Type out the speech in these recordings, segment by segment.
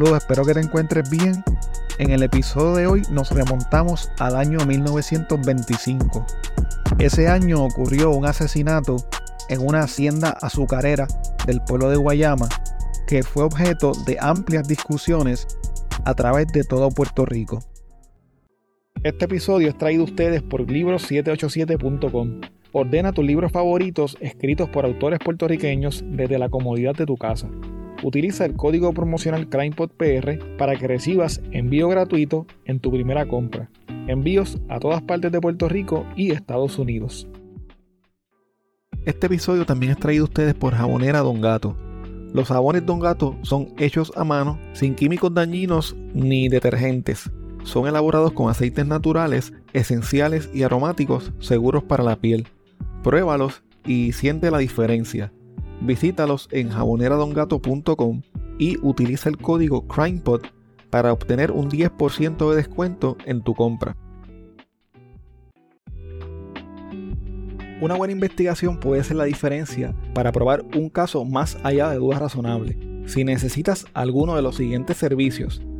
saludos, espero que te encuentres bien. En el episodio de hoy nos remontamos al año 1925. Ese año ocurrió un asesinato en una hacienda azucarera del pueblo de Guayama que fue objeto de amplias discusiones a través de todo Puerto Rico. Este episodio es traído a ustedes por libros787.com. Ordena tus libros favoritos escritos por autores puertorriqueños desde la comodidad de tu casa. Utiliza el código promocional CrimePodPR para que recibas envío gratuito en tu primera compra. Envíos a todas partes de Puerto Rico y Estados Unidos. Este episodio también es traído a ustedes por Jabonera Don Gato. Los jabones Don Gato son hechos a mano, sin químicos dañinos ni detergentes. Son elaborados con aceites naturales, esenciales y aromáticos seguros para la piel. Pruébalos y siente la diferencia. Visítalos en jaboneradongato.com y utiliza el código CrimePod para obtener un 10% de descuento en tu compra. Una buena investigación puede ser la diferencia para probar un caso más allá de dudas razonables. Si necesitas alguno de los siguientes servicios,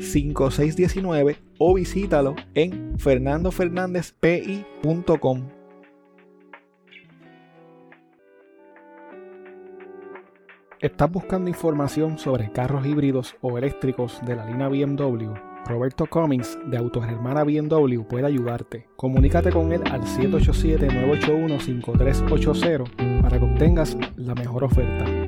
5619 o visítalo en fernandofernandezpi.com. ¿Estás buscando información sobre carros híbridos o eléctricos de la línea BMW? Roberto Cummings de Autogermana BMW puede ayudarte. Comunícate con él al 787-981-5380 para que obtengas la mejor oferta.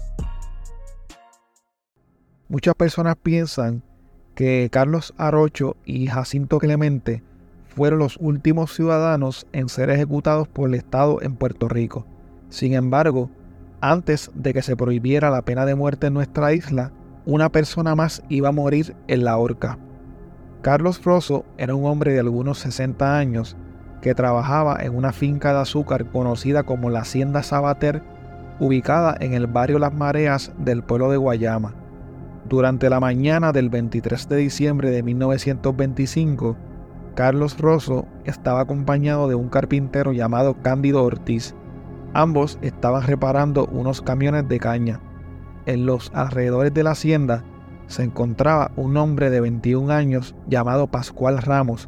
Muchas personas piensan que Carlos Arocho y Jacinto Clemente fueron los últimos ciudadanos en ser ejecutados por el Estado en Puerto Rico. Sin embargo, antes de que se prohibiera la pena de muerte en nuestra isla, una persona más iba a morir en la horca. Carlos Rosso era un hombre de algunos 60 años que trabajaba en una finca de azúcar conocida como la Hacienda Sabater, ubicada en el barrio Las Mareas del pueblo de Guayama. Durante la mañana del 23 de diciembre de 1925, Carlos Rosso estaba acompañado de un carpintero llamado Cándido Ortiz. Ambos estaban reparando unos camiones de caña. En los alrededores de la hacienda se encontraba un hombre de 21 años llamado Pascual Ramos,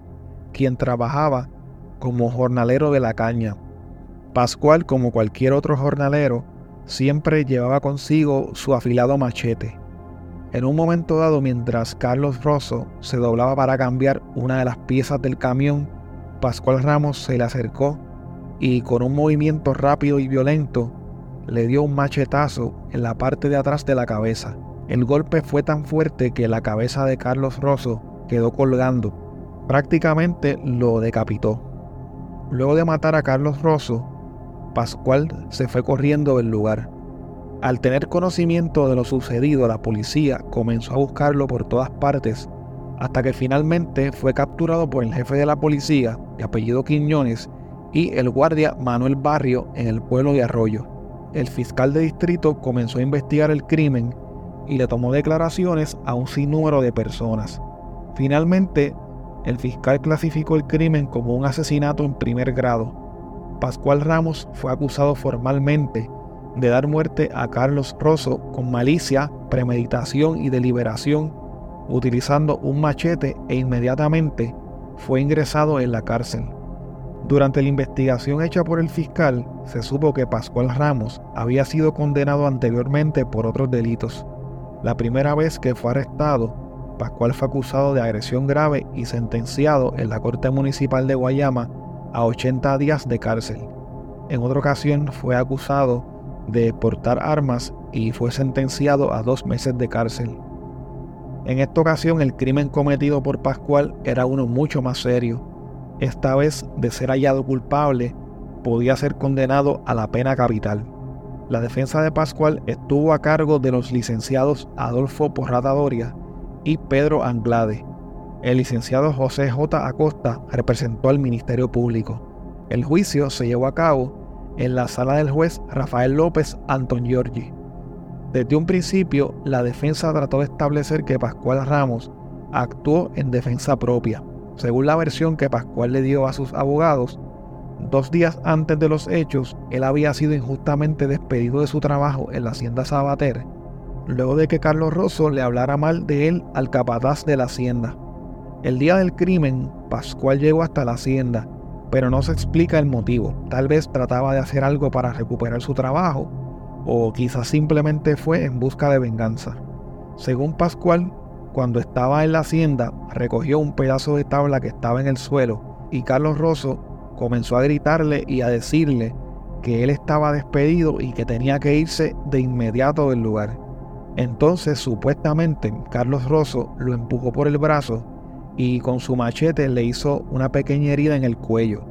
quien trabajaba como jornalero de la caña. Pascual, como cualquier otro jornalero, siempre llevaba consigo su afilado machete. En un momento dado, mientras Carlos Rosso se doblaba para cambiar una de las piezas del camión, Pascual Ramos se le acercó y con un movimiento rápido y violento le dio un machetazo en la parte de atrás de la cabeza. El golpe fue tan fuerte que la cabeza de Carlos Rosso quedó colgando. Prácticamente lo decapitó. Luego de matar a Carlos Rosso, Pascual se fue corriendo del lugar. Al tener conocimiento de lo sucedido, la policía comenzó a buscarlo por todas partes, hasta que finalmente fue capturado por el jefe de la policía, de apellido Quiñones, y el guardia Manuel Barrio en el pueblo de Arroyo. El fiscal de distrito comenzó a investigar el crimen y le tomó declaraciones a un sinnúmero de personas. Finalmente el fiscal clasificó el crimen como un asesinato en primer grado. Pascual Ramos fue acusado formalmente de dar muerte a Carlos Rosso con malicia, premeditación y deliberación, utilizando un machete e inmediatamente fue ingresado en la cárcel. Durante la investigación hecha por el fiscal, se supo que Pascual Ramos había sido condenado anteriormente por otros delitos. La primera vez que fue arrestado, Pascual fue acusado de agresión grave y sentenciado en la Corte Municipal de Guayama a 80 días de cárcel. En otra ocasión fue acusado de portar armas y fue sentenciado a dos meses de cárcel. En esta ocasión el crimen cometido por Pascual era uno mucho más serio. Esta vez, de ser hallado culpable, podía ser condenado a la pena capital. La defensa de Pascual estuvo a cargo de los licenciados Adolfo Porrata Doria y Pedro Anglade. El licenciado José J. Acosta representó al Ministerio Público. El juicio se llevó a cabo en la sala del juez Rafael López Anton Giorgi. Desde un principio, la defensa trató de establecer que Pascual Ramos actuó en defensa propia. Según la versión que Pascual le dio a sus abogados, dos días antes de los hechos, él había sido injustamente despedido de su trabajo en la hacienda Sabater, luego de que Carlos Rosso le hablara mal de él al capataz de la hacienda. El día del crimen, Pascual llegó hasta la hacienda pero no se explica el motivo. Tal vez trataba de hacer algo para recuperar su trabajo, o quizás simplemente fue en busca de venganza. Según Pascual, cuando estaba en la hacienda, recogió un pedazo de tabla que estaba en el suelo y Carlos Rosso comenzó a gritarle y a decirle que él estaba despedido y que tenía que irse de inmediato del lugar. Entonces, supuestamente, Carlos Rosso lo empujó por el brazo y con su machete le hizo una pequeña herida en el cuello.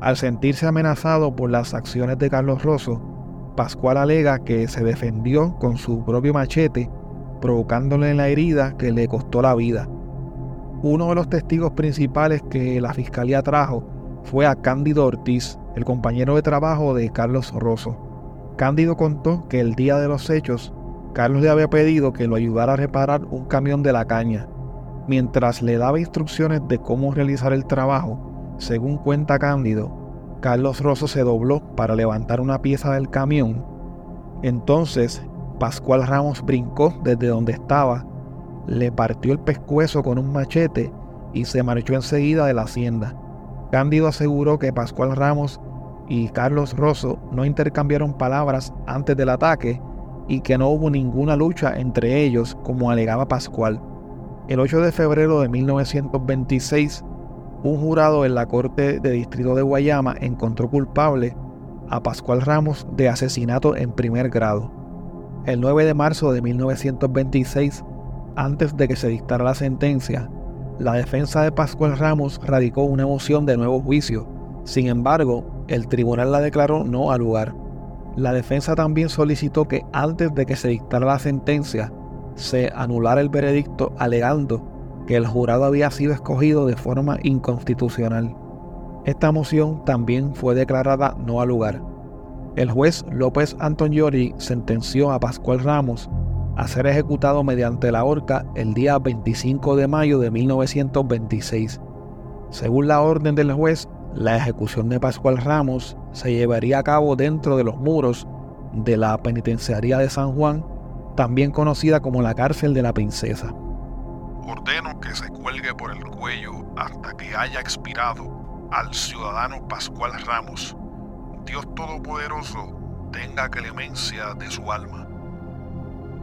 Al sentirse amenazado por las acciones de Carlos Rosso, Pascual alega que se defendió con su propio machete, provocándole la herida que le costó la vida. Uno de los testigos principales que la fiscalía trajo fue a Cándido Ortiz, el compañero de trabajo de Carlos Rosso. Cándido contó que el día de los hechos, Carlos le había pedido que lo ayudara a reparar un camión de la caña Mientras le daba instrucciones de cómo realizar el trabajo, según cuenta Cándido, Carlos Rosso se dobló para levantar una pieza del camión. Entonces, Pascual Ramos brincó desde donde estaba, le partió el pescuezo con un machete y se marchó enseguida de la hacienda. Cándido aseguró que Pascual Ramos y Carlos Rosso no intercambiaron palabras antes del ataque y que no hubo ninguna lucha entre ellos como alegaba Pascual. El 8 de febrero de 1926, un jurado en la Corte de Distrito de Guayama encontró culpable a Pascual Ramos de asesinato en primer grado. El 9 de marzo de 1926, antes de que se dictara la sentencia, la defensa de Pascual Ramos radicó una moción de nuevo juicio. Sin embargo, el tribunal la declaró no al lugar. La defensa también solicitó que antes de que se dictara la sentencia, se anulara el veredicto alegando que el jurado había sido escogido de forma inconstitucional. Esta moción también fue declarada no al lugar. El juez López Antoniori sentenció a Pascual Ramos a ser ejecutado mediante la horca el día 25 de mayo de 1926. Según la orden del juez, la ejecución de Pascual Ramos se llevaría a cabo dentro de los muros de la penitenciaría de San Juan también conocida como la cárcel de la princesa. Ordeno que se cuelgue por el cuello hasta que haya expirado al ciudadano Pascual Ramos. Dios Todopoderoso tenga clemencia de su alma.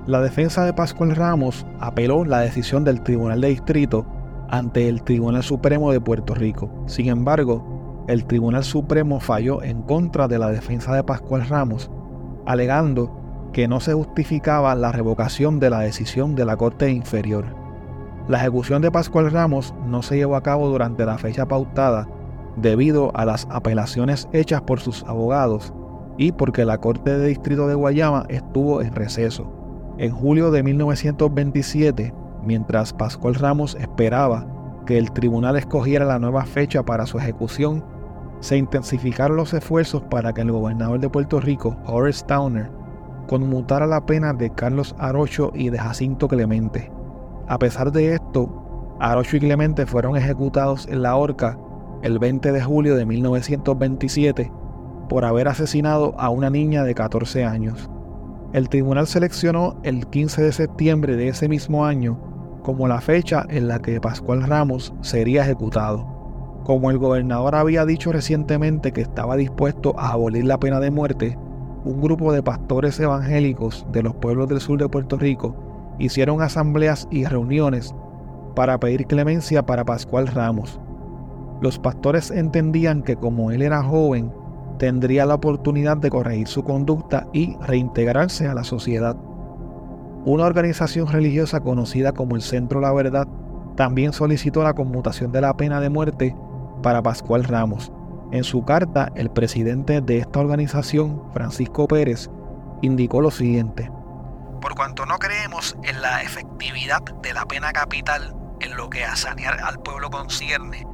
La defensa de Pascual Ramos apeló la decisión del Tribunal de Distrito ante el Tribunal Supremo de Puerto Rico. Sin embargo, el Tribunal Supremo falló en contra de la defensa de Pascual Ramos, alegando que no se justificaba la revocación de la decisión de la Corte Inferior. La ejecución de Pascual Ramos no se llevó a cabo durante la fecha pautada debido a las apelaciones hechas por sus abogados y porque la Corte de Distrito de Guayama estuvo en receso. En julio de 1927, mientras Pascual Ramos esperaba que el tribunal escogiera la nueva fecha para su ejecución, se intensificaron los esfuerzos para que el gobernador de Puerto Rico, Horace Towner, conmutara la pena de Carlos Arocho y de Jacinto Clemente. A pesar de esto, Arocho y Clemente fueron ejecutados en la horca el 20 de julio de 1927 por haber asesinado a una niña de 14 años. El tribunal seleccionó el 15 de septiembre de ese mismo año como la fecha en la que Pascual Ramos sería ejecutado. Como el gobernador había dicho recientemente que estaba dispuesto a abolir la pena de muerte, un grupo de pastores evangélicos de los pueblos del sur de Puerto Rico hicieron asambleas y reuniones para pedir clemencia para Pascual Ramos. Los pastores entendían que como él era joven, tendría la oportunidad de corregir su conducta y reintegrarse a la sociedad. Una organización religiosa conocida como el Centro La Verdad también solicitó la conmutación de la pena de muerte para Pascual Ramos. En su carta, el presidente de esta organización, Francisco Pérez, indicó lo siguiente. Por cuanto no creemos en la efectividad de la pena capital en lo que a sanear al pueblo concierne,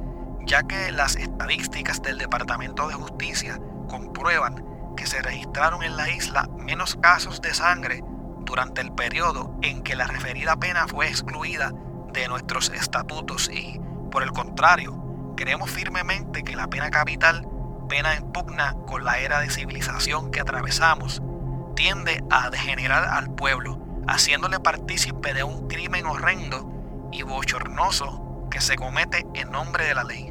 ya que las estadísticas del Departamento de Justicia comprueban que se registraron en la isla menos casos de sangre durante el periodo en que la referida pena fue excluida de nuestros estatutos y, por el contrario, creemos firmemente que la pena capital, pena en pugna con la era de civilización que atravesamos, tiende a degenerar al pueblo, haciéndole partícipe de un crimen horrendo y bochornoso que se comete en nombre de la ley.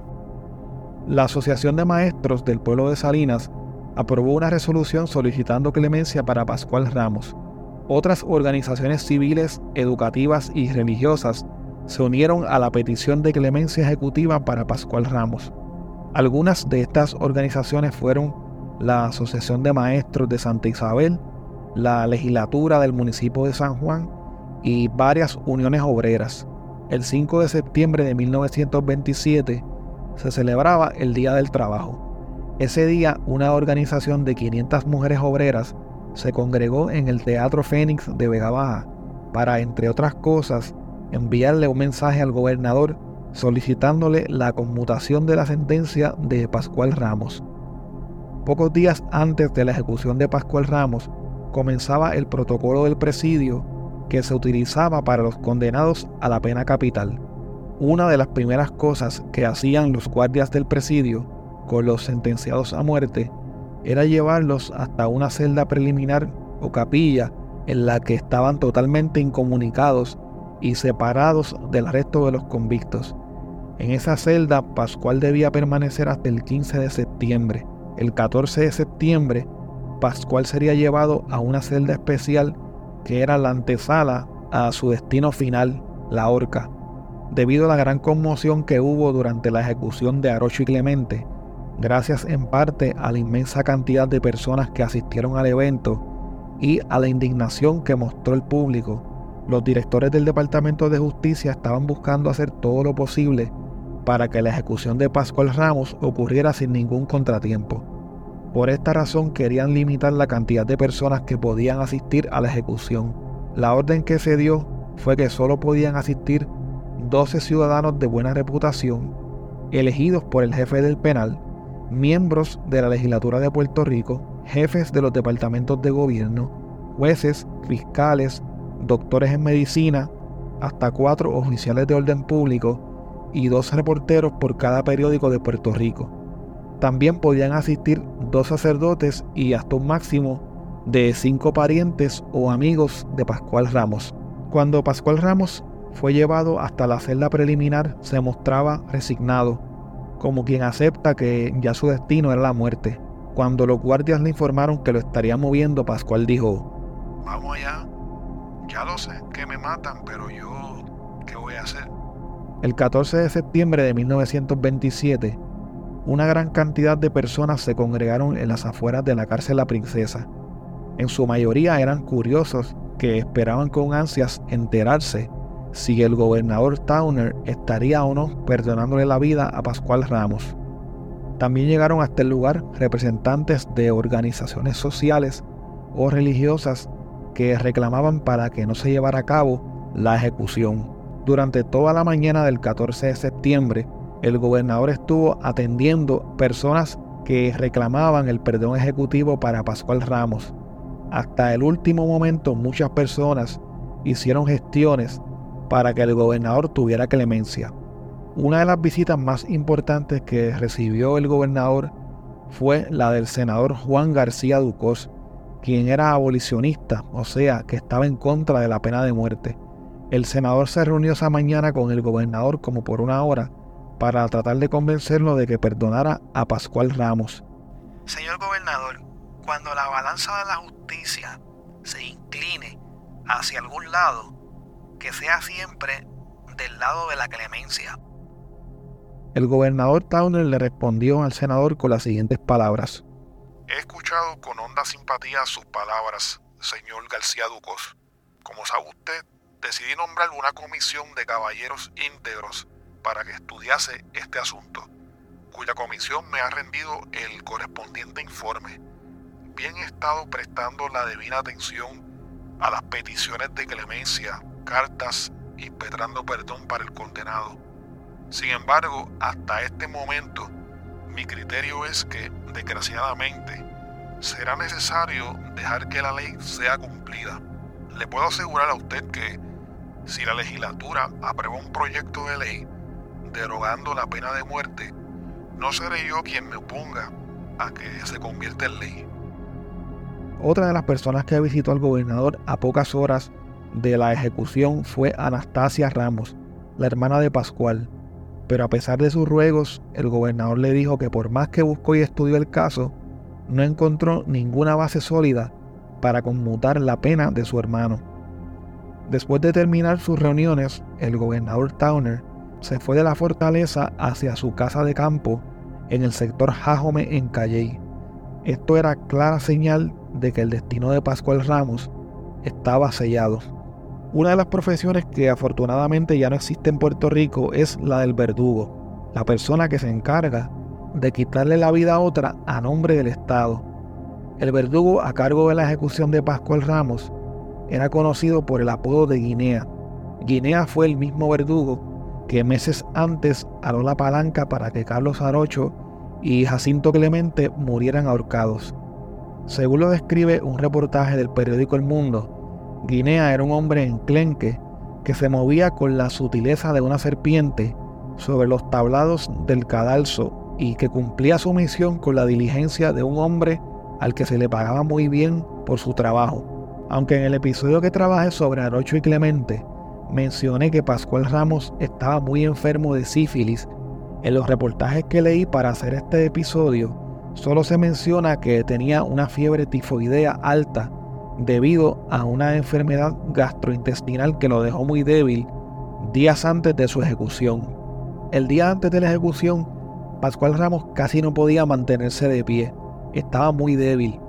La Asociación de Maestros del Pueblo de Salinas aprobó una resolución solicitando clemencia para Pascual Ramos. Otras organizaciones civiles, educativas y religiosas se unieron a la petición de clemencia ejecutiva para Pascual Ramos. Algunas de estas organizaciones fueron la Asociación de Maestros de Santa Isabel, la Legislatura del municipio de San Juan y varias uniones obreras. El 5 de septiembre de 1927 se celebraba el Día del Trabajo. Ese día una organización de 500 mujeres obreras se congregó en el Teatro Fénix de Vega Baja para, entre otras cosas, enviarle un mensaje al gobernador solicitándole la conmutación de la sentencia de Pascual Ramos. Pocos días antes de la ejecución de Pascual Ramos, comenzaba el protocolo del presidio que se utilizaba para los condenados a la pena capital. Una de las primeras cosas que hacían los guardias del presidio con los sentenciados a muerte era llevarlos hasta una celda preliminar o capilla en la que estaban totalmente incomunicados y separados del resto de los convictos. En esa celda, Pascual debía permanecer hasta el 15 de septiembre. El 14 de septiembre, Pascual sería llevado a una celda especial que era la antesala a su destino final, la horca. Debido a la gran conmoción que hubo durante la ejecución de Arocho y Clemente, gracias en parte a la inmensa cantidad de personas que asistieron al evento y a la indignación que mostró el público, los directores del Departamento de Justicia estaban buscando hacer todo lo posible para que la ejecución de Pascual Ramos ocurriera sin ningún contratiempo. Por esta razón querían limitar la cantidad de personas que podían asistir a la ejecución. La orden que se dio fue que solo podían asistir 12 ciudadanos de buena reputación, elegidos por el jefe del penal, miembros de la legislatura de Puerto Rico, jefes de los departamentos de gobierno, jueces, fiscales, doctores en medicina, hasta cuatro oficiales de orden público y dos reporteros por cada periódico de Puerto Rico. También podían asistir dos sacerdotes y hasta un máximo de cinco parientes o amigos de Pascual Ramos. Cuando Pascual Ramos fue llevado hasta la celda preliminar, se mostraba resignado, como quien acepta que ya su destino era la muerte. Cuando los guardias le informaron que lo estarían moviendo, Pascual dijo, Vamos allá, ya lo sé, que me matan, pero yo, ¿qué voy a hacer? El 14 de septiembre de 1927, una gran cantidad de personas se congregaron en las afueras de la cárcel La Princesa. En su mayoría eran curiosos que esperaban con ansias enterarse si el gobernador Towner estaría o no perdonándole la vida a Pascual Ramos. También llegaron hasta el lugar representantes de organizaciones sociales o religiosas que reclamaban para que no se llevara a cabo la ejecución. Durante toda la mañana del 14 de septiembre, el gobernador estuvo atendiendo personas que reclamaban el perdón ejecutivo para Pascual Ramos. Hasta el último momento muchas personas hicieron gestiones para que el gobernador tuviera clemencia. Una de las visitas más importantes que recibió el gobernador fue la del senador Juan García Ducos, quien era abolicionista, o sea, que estaba en contra de la pena de muerte. El senador se reunió esa mañana con el gobernador como por una hora para tratar de convencerlo de que perdonara a Pascual Ramos. Señor gobernador, cuando la balanza de la justicia se incline hacia algún lado, que sea siempre del lado de la clemencia. El gobernador Towner le respondió al senador con las siguientes palabras. He escuchado con honda simpatía sus palabras, señor García Ducos. Como sabe usted, decidí nombrar una comisión de caballeros íntegros para que estudiase este asunto, cuya comisión me ha rendido el correspondiente informe. Bien he estado prestando la debida atención a las peticiones de clemencia, cartas impetrando perdón para el condenado. Sin embargo, hasta este momento, mi criterio es que, desgraciadamente, será necesario dejar que la ley sea cumplida. Le puedo asegurar a usted que si la legislatura aprueba un proyecto de ley derogando la pena de muerte, no seré yo quien me oponga a que se convierta en ley. Otra de las personas que visitó al gobernador a pocas horas de la ejecución fue Anastasia Ramos, la hermana de Pascual, pero a pesar de sus ruegos, el gobernador le dijo que por más que buscó y estudió el caso, no encontró ninguna base sólida para conmutar la pena de su hermano. Después de terminar sus reuniones, el gobernador Towner se fue de la fortaleza hacia su casa de campo en el sector Jajome en Calley. Esto era clara señal de que el destino de Pascual Ramos estaba sellado. Una de las profesiones que afortunadamente ya no existe en Puerto Rico es la del verdugo, la persona que se encarga de quitarle la vida a otra a nombre del Estado. El verdugo a cargo de la ejecución de Pascual Ramos era conocido por el apodo de Guinea. Guinea fue el mismo verdugo que meses antes aló la palanca para que Carlos Arocho y Jacinto Clemente murieran ahorcados. Según lo describe un reportaje del periódico El Mundo, Guinea era un hombre enclenque que se movía con la sutileza de una serpiente sobre los tablados del cadalso y que cumplía su misión con la diligencia de un hombre al que se le pagaba muy bien por su trabajo. Aunque en el episodio que trabajé sobre Arocho y Clemente mencioné que Pascual Ramos estaba muy enfermo de sífilis, en los reportajes que leí para hacer este episodio solo se menciona que tenía una fiebre tifoidea alta debido a una enfermedad gastrointestinal que lo dejó muy débil días antes de su ejecución. El día antes de la ejecución, Pascual Ramos casi no podía mantenerse de pie, estaba muy débil.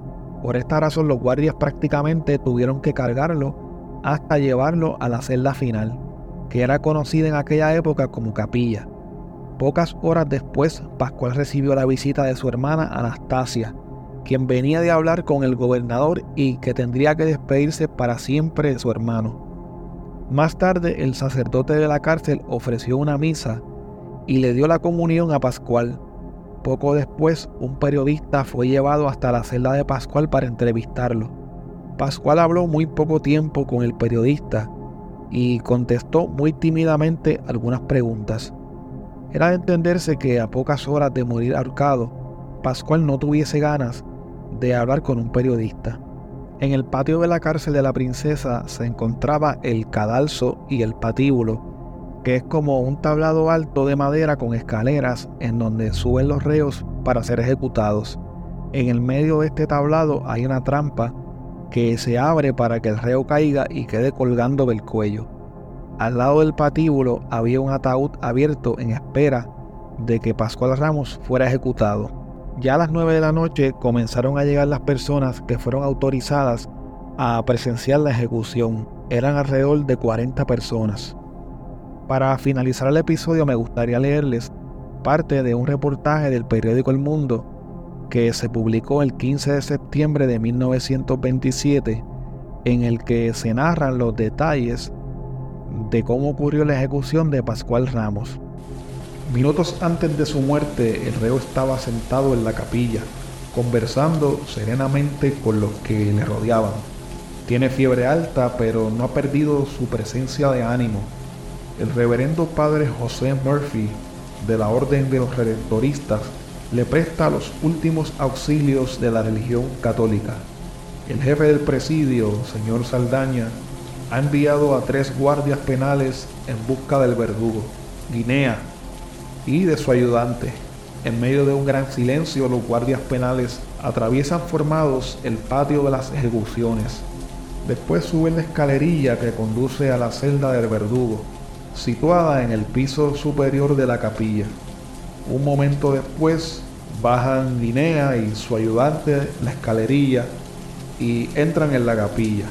Por esta razón los guardias prácticamente tuvieron que cargarlo hasta llevarlo a la celda final, que era conocida en aquella época como capilla. Pocas horas después, Pascual recibió la visita de su hermana Anastasia, quien venía de hablar con el gobernador y que tendría que despedirse para siempre de su hermano. Más tarde el sacerdote de la cárcel ofreció una misa y le dio la comunión a Pascual. Poco después un periodista fue llevado hasta la celda de Pascual para entrevistarlo. Pascual habló muy poco tiempo con el periodista y contestó muy tímidamente algunas preguntas. Era de entenderse que a pocas horas de morir ahorcado, Pascual no tuviese ganas de hablar con un periodista. En el patio de la cárcel de la princesa se encontraba el cadalso y el patíbulo, que es como un tablado alto de madera con escaleras en donde suben los reos para ser ejecutados. En el medio de este tablado hay una trampa que se abre para que el reo caiga y quede colgando del cuello. Al lado del patíbulo había un ataúd abierto en espera de que Pascual Ramos fuera ejecutado. Ya a las 9 de la noche comenzaron a llegar las personas que fueron autorizadas a presenciar la ejecución. Eran alrededor de 40 personas. Para finalizar el episodio me gustaría leerles parte de un reportaje del periódico El Mundo que se publicó el 15 de septiembre de 1927 en el que se narran los detalles de cómo ocurrió la ejecución de Pascual Ramos. Minutos antes de su muerte, el reo estaba sentado en la capilla, conversando serenamente con los que le rodeaban. Tiene fiebre alta, pero no ha perdido su presencia de ánimo. el reverendo padre José Murphy de la Orden de los Redentoristas le presta los últimos auxilios de la religión católica. El jefe del presidio, señor Saldaña, ha enviado a tres guardias penales en busca del verdugo, Guinea, y de su ayudante. En medio de un gran silencio, los guardias penales atraviesan formados el patio de las ejecuciones. Después suben la escalerilla que conduce a la celda del verdugo, situada en el piso superior de la capilla. Un momento después bajan Guinea y su ayudante la escalerilla y entran en la capilla.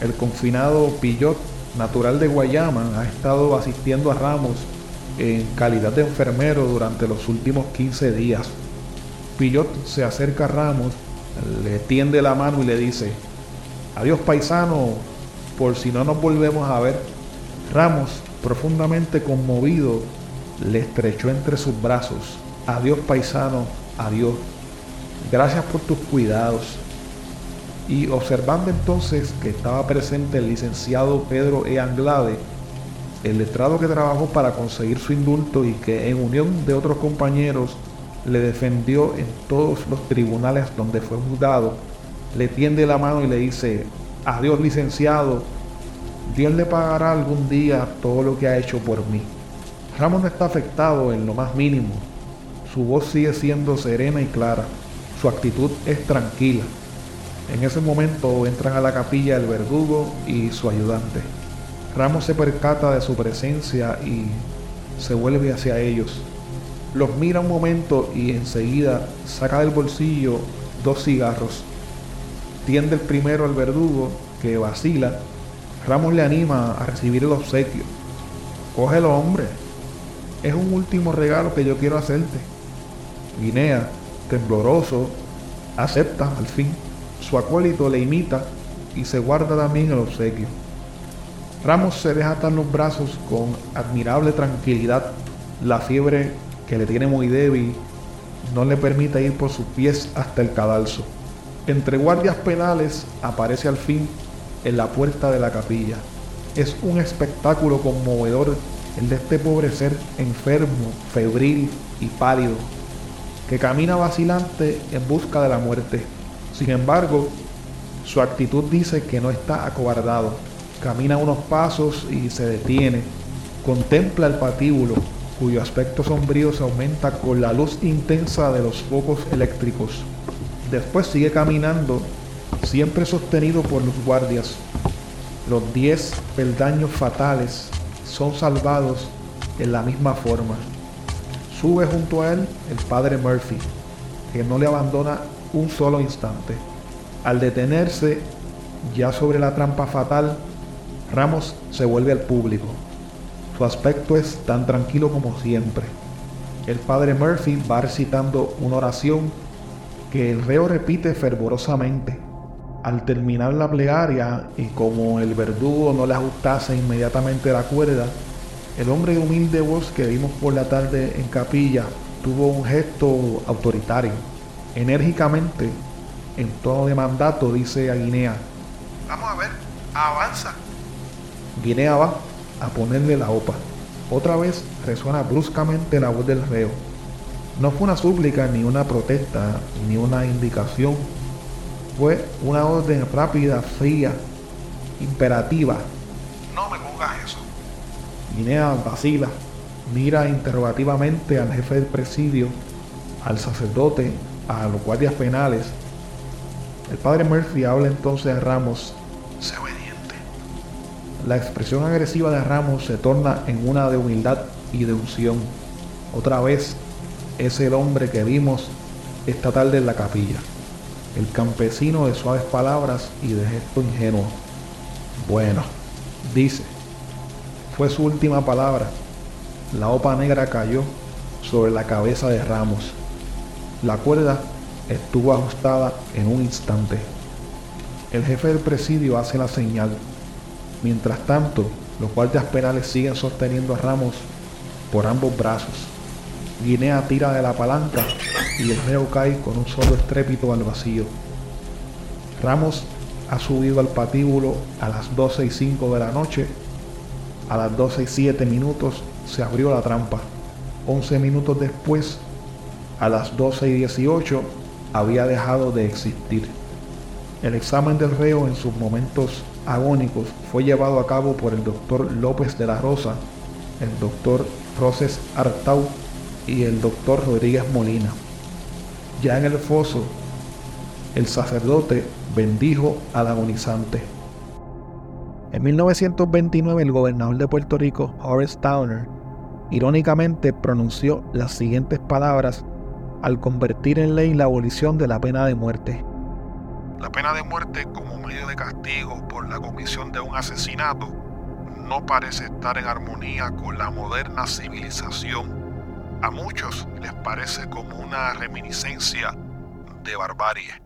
El confinado Pillot, natural de Guayama, ha estado asistiendo a Ramos en calidad de enfermero durante los últimos 15 días. Pillot se acerca a Ramos, le tiende la mano y le dice, adiós paisano, por si no nos volvemos a ver. Ramos, profundamente conmovido, le estrechó entre sus brazos. Adiós paisano, adiós. Gracias por tus cuidados. Y observando entonces que estaba presente el licenciado Pedro E. Anglade, el letrado que trabajó para conseguir su indulto y que en unión de otros compañeros le defendió en todos los tribunales donde fue juzgado, le tiende la mano y le dice, adiós licenciado, Dios le pagará algún día todo lo que ha hecho por mí. Ramos no está afectado en lo más mínimo. Su voz sigue siendo serena y clara. Su actitud es tranquila. En ese momento entran a la capilla el verdugo y su ayudante. Ramos se percata de su presencia y se vuelve hacia ellos. Los mira un momento y enseguida saca del bolsillo dos cigarros. Tiende el primero al verdugo que vacila. Ramos le anima a recibir el obsequio. Cógelo, hombre, es un último regalo que yo quiero hacerte. Guinea, tembloroso, acepta al fin. Su acólito le imita y se guarda también el obsequio. Ramos se deja atar los brazos con admirable tranquilidad. La fiebre que le tiene muy débil no le permite ir por sus pies hasta el cadalso. Entre guardias penales aparece al fin en la puerta de la capilla. Es un espectáculo conmovedor el de este pobre ser enfermo, febril y pálido, que camina vacilante en busca de la muerte. Sin embargo, su actitud dice que no está acobardado. Camina unos pasos y se detiene. Contempla el patíbulo, cuyo aspecto sombrío se aumenta con la luz intensa de los focos eléctricos. Después sigue caminando, siempre sostenido por los guardias. Los diez peldaños fatales son salvados en la misma forma. Sube junto a él el padre Murphy, que no le abandona un solo instante. Al detenerse ya sobre la trampa fatal, Ramos se vuelve al público. Su aspecto es tan tranquilo como siempre. El padre Murphy va recitando una oración que el reo repite fervorosamente al terminar la plegaria y como el verdugo no le ajustase inmediatamente la cuerda, el hombre de humilde voz que vimos por la tarde en capilla tuvo un gesto autoritario. Enérgicamente, en tono de mandato, dice a Guinea, Vamos a ver, avanza. Guinea va a ponerle la opa. Otra vez resuena bruscamente la voz del reo. No fue una súplica, ni una protesta, ni una indicación fue una orden rápida, fría, imperativa. No me pongas eso. Guinea vacila, mira interrogativamente al jefe del presidio, al sacerdote, a los guardias penales. El padre Murphy habla entonces a Ramos. La expresión agresiva de Ramos se torna en una de humildad y de unción. Otra vez es el hombre que vimos esta tarde en la capilla el campesino de suaves palabras y de gesto ingenuo. Bueno, dice, fue su última palabra. La opa negra cayó sobre la cabeza de Ramos. La cuerda estuvo ajustada en un instante. El jefe del presidio hace la señal. Mientras tanto, los guardias penales siguen sosteniendo a Ramos por ambos brazos. Guinea tira de la palanca y el reo cae con un solo estrépito al vacío. Ramos ha subido al patíbulo a las 12 y 5 de la noche A las 12 y 7 minutos se abrió la trampa. 11 minutos después, a las 12 y 18, había dejado de existir. El examen del reo en sus momentos agónicos fue llevado a cabo por el doctor López de la Rosa, el doctor Roses Artau y el doctor Rodríguez Molina. Ya en el foso, el sacerdote bendijo al agonizante. En 1929 el gobernador de Puerto Rico, Horace Towner, irónicamente pronunció las siguientes palabras al convertir en ley la abolición de la pena de muerte. La pena de muerte como medio de castigo por la comisión de un asesinato no parece estar en armonía con la moderna civilización. A muchos les parece como una reminiscencia de barbarie.